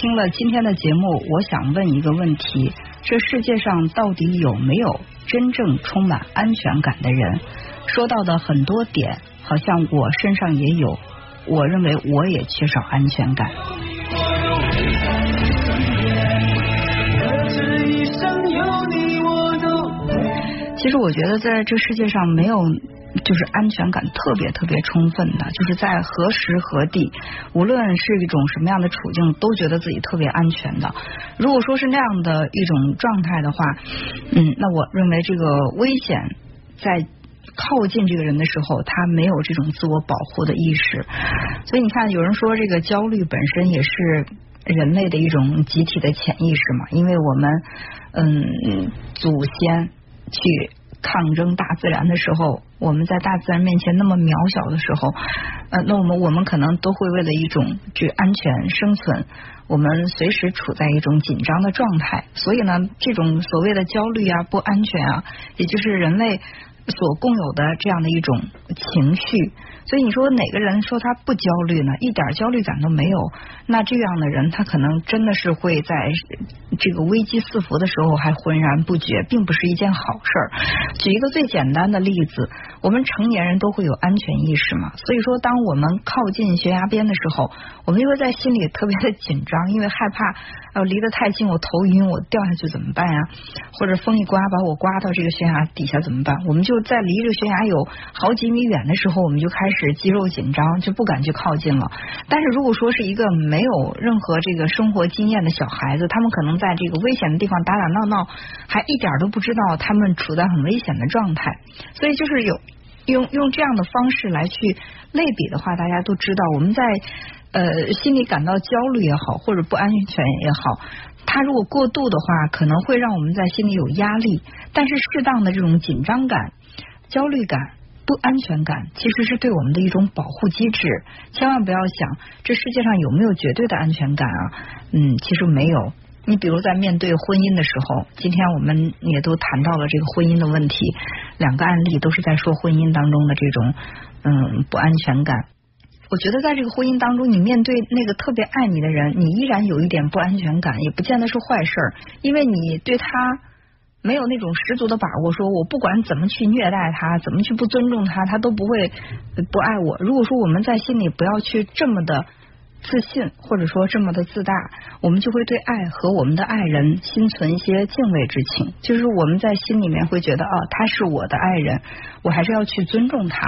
听了今天的节目，我想问一个问题：这世界上到底有没有真正充满安全感的人？说到的很多点，好像我身上也有，我认为我也缺少安全感。其实我觉得在这世界上没有就是安全感特别特别充分的，就是在何时何地，无论是一种什么样的处境，都觉得自己特别安全的。如果说是那样的一种状态的话，嗯，那我认为这个危险在靠近这个人的时候，他没有这种自我保护的意识。所以你看，有人说这个焦虑本身也是人类的一种集体的潜意识嘛，因为我们嗯祖先。去抗争大自然的时候，我们在大自然面前那么渺小的时候，呃，那我们我们可能都会为了一种这安全生存，我们随时处在一种紧张的状态。所以呢，这种所谓的焦虑啊、不安全啊，也就是人类。所共有的这样的一种情绪，所以你说哪个人说他不焦虑呢？一点焦虑感都没有，那这样的人他可能真的是会在这个危机四伏的时候还浑然不觉，并不是一件好事儿。举一个最简单的例子，我们成年人都会有安全意识嘛，所以说当我们靠近悬崖边的时候，我们就会在心里特别的紧张，因为害怕，呃，离得太近我头晕，我掉下去怎么办呀？或者风一刮把我刮到这个悬崖底下怎么办？我们就在离着悬崖有好几米远的时候，我们就开始肌肉紧张，就不敢去靠近了。但是如果说是一个没有任何这个生活经验的小孩子，他们可能在在这个危险的地方打打闹闹，还一点都不知道他们处在很危险的状态。所以就是有用用这样的方式来去类比的话，大家都知道，我们在呃心里感到焦虑也好，或者不安全也好。它如果过度的话，可能会让我们在心里有压力。但是适当的这种紧张感、焦虑感、不安全感，其实是对我们的一种保护机制。千万不要想这世界上有没有绝对的安全感啊？嗯，其实没有。你比如在面对婚姻的时候，今天我们也都谈到了这个婚姻的问题，两个案例都是在说婚姻当中的这种嗯不安全感。我觉得在这个婚姻当中，你面对那个特别爱你的人，你依然有一点不安全感，也不见得是坏事儿，因为你对他没有那种十足的把握，说我不管怎么去虐待他，怎么去不尊重他，他都不会不爱我。如果说我们在心里不要去这么的自信，或者说这么的自大，我们就会对爱和我们的爱人心存一些敬畏之情，就是我们在心里面会觉得啊，他是我的爱人，我还是要去尊重他。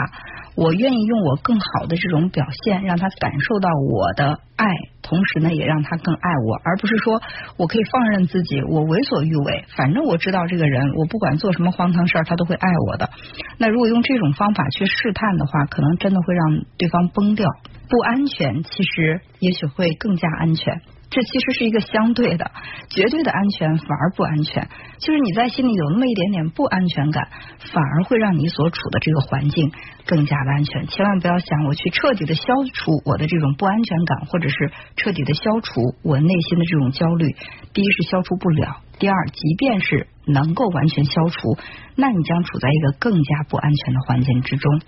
我愿意用我更好的这种表现，让他感受到我的爱，同时呢，也让他更爱我，而不是说我可以放任自己，我为所欲为，反正我知道这个人，我不管做什么荒唐事儿，他都会爱我的。那如果用这种方法去试探的话，可能真的会让对方崩掉，不安全，其实也许会更加安全。这其实是一个相对的，绝对的安全反而不安全。就是你在心里有那么一点点不安全感，反而会让你所处的这个环境更加的安全。千万不要想我去彻底的消除我的这种不安全感，或者是彻底的消除我内心的这种焦虑。第一是消除不了，第二，即便是能够完全消除，那你将处在一个更加不安全的环境之中。